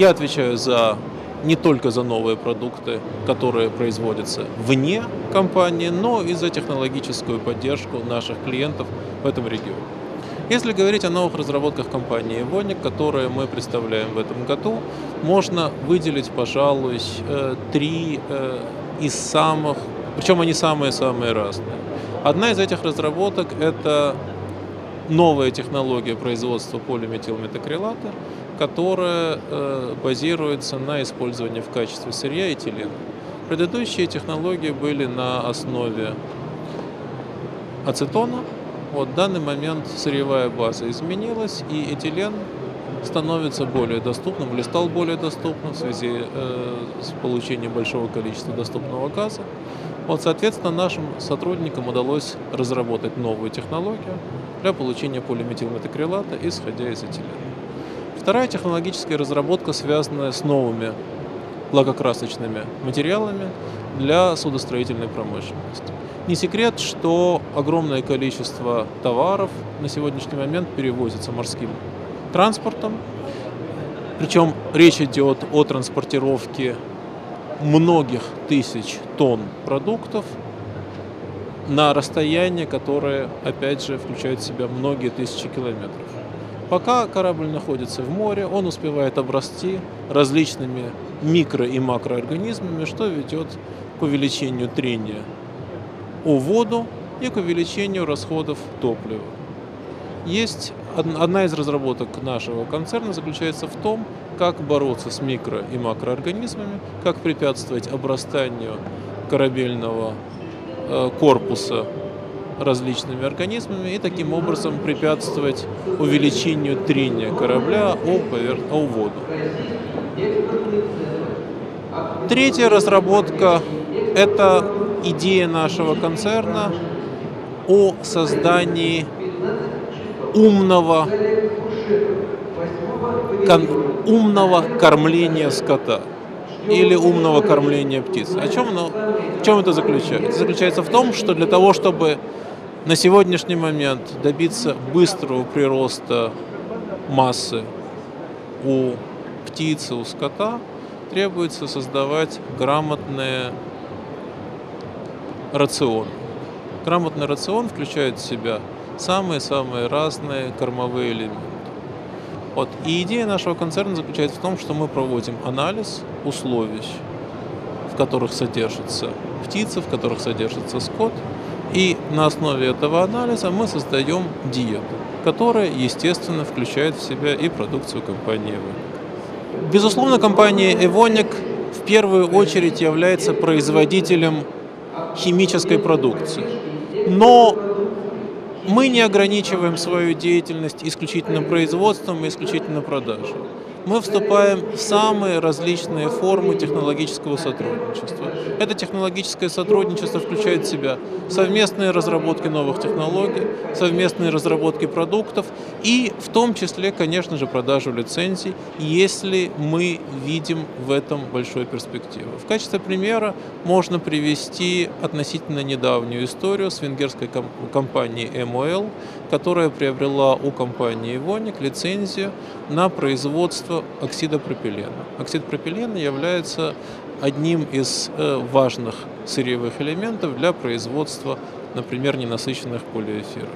Я отвечаю за не только за новые продукты, которые производятся вне компании, но и за технологическую поддержку наших клиентов в этом регионе. Если говорить о новых разработках компании Evonik, которые мы представляем в этом году, можно выделить, пожалуй, э, три э, из самых, причем они самые-самые разные. Одна из этих разработок – это новая технология производства полиметилметакрилата, которая э, базируется на использовании в качестве сырья этилена. Предыдущие технологии были на основе ацетона. Вот в данный момент сырьевая база изменилась, и этилен становится более доступным или стал более доступным в связи э, с получением большого количества доступного газа. Вот, соответственно, нашим сотрудникам удалось разработать новую технологию для получения полиметилметакрилата, исходя из этилена. Вторая технологическая разработка, связанная с новыми лакокрасочными материалами для судостроительной промышленности. Не секрет, что огромное количество товаров на сегодняшний момент перевозится морским транспортом. Причем речь идет о транспортировке многих тысяч тонн продуктов на расстояние, которое, опять же, включает в себя многие тысячи километров. Пока корабль находится в море, он успевает обрасти различными микро- и макроорганизмами, что ведет к увеличению трения о воду и к увеличению расходов топлива. Есть одна из разработок нашего концерна заключается в том, как бороться с микро- и макроорганизмами, как препятствовать обрастанию корабельного э, корпуса различными организмами и таким образом препятствовать увеличению трения корабля о, повер... о воду. Третья разработка – это идея нашего концерна о создании умного, кон, умного кормления скота или умного кормления птиц. О чем, оно, в чем это заключается? Заключается в том, что для того, чтобы на сегодняшний момент добиться быстрого прироста массы у птицы, у скота, требуется создавать грамотные рацион. Грамотный рацион включает в себя самые-самые разные кормовые элементы. Вот. И идея нашего концерна заключается в том, что мы проводим анализ условий, в которых содержится птица, в которых содержится скот, и на основе этого анализа мы создаем диету, которая, естественно, включает в себя и продукцию компании Evonik. Безусловно, компания Evonik в первую очередь является производителем химической продукции. Но мы не ограничиваем свою деятельность исключительно производством и исключительно продажей мы вступаем в самые различные формы технологического сотрудничества. Это технологическое сотрудничество включает в себя совместные разработки новых технологий, совместные разработки продуктов и в том числе, конечно же, продажу лицензий, если мы видим в этом большую перспективу. В качестве примера можно привести относительно недавнюю историю с венгерской компанией MOL, которая приобрела у компании Evonik лицензию на производство оксида пропилена. Оксид пропилена является одним из э, важных сырьевых элементов для производства, например, ненасыщенных полиэфиров.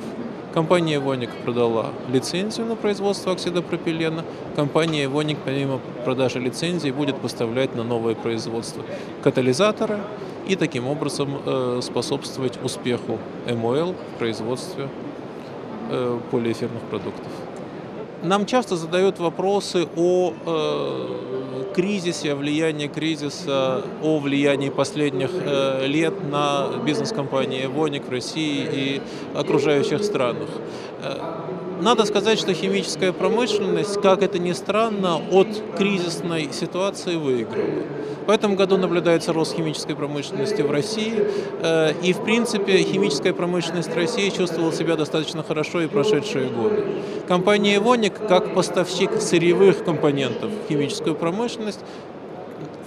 Компания Evonik продала лицензию на производство оксида пропилена. Компания Evonik, помимо продажи лицензии, будет поставлять на новое производство катализаторы и таким образом э, способствовать успеху МОЛ в производстве э, полиэфирных продуктов. Нам часто задают вопросы о э, кризисе, о влиянии кризиса, о влиянии последних э, лет на бизнес-компании «Воник» в России и окружающих странах. Надо сказать, что химическая промышленность, как это ни странно, от кризисной ситуации выиграла. В этом году наблюдается рост химической промышленности в России, э, и, в принципе, химическая промышленность России чувствовала себя достаточно хорошо и прошедшие годы. Компания «Эвоник», как поставщик сырьевых компонентов в химическую промышленность,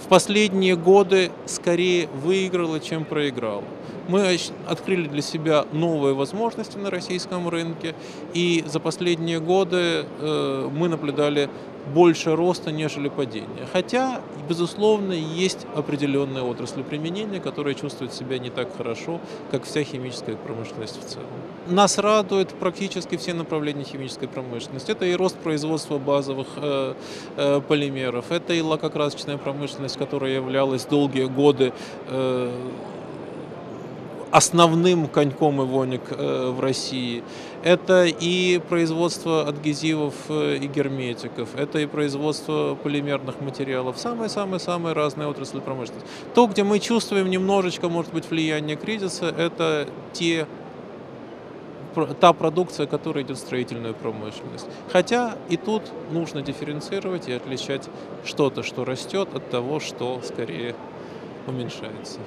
в последние годы скорее выиграла, чем проиграла. Мы открыли для себя новые возможности на российском рынке, и за последние годы э, мы наблюдали больше роста, нежели падения. Хотя, безусловно, есть определенные отрасли применения, которые чувствуют себя не так хорошо, как вся химическая промышленность в целом. Нас радуют практически все направления химической промышленности. Это и рост производства базовых э, э, полимеров, это и лакокрасочная промышленность, которая являлась долгие годы э, основным коньком ивоник э, в России. Это и производство адгезивов э, и герметиков, это и производство полимерных материалов. Самые-самые-самые разные отрасли промышленности. То, где мы чувствуем немножечко, может быть, влияние кризиса, это те та продукция, которая идет в строительную промышленность. Хотя и тут нужно дифференцировать и отличать что-то, что растет, от того, что скорее уменьшается.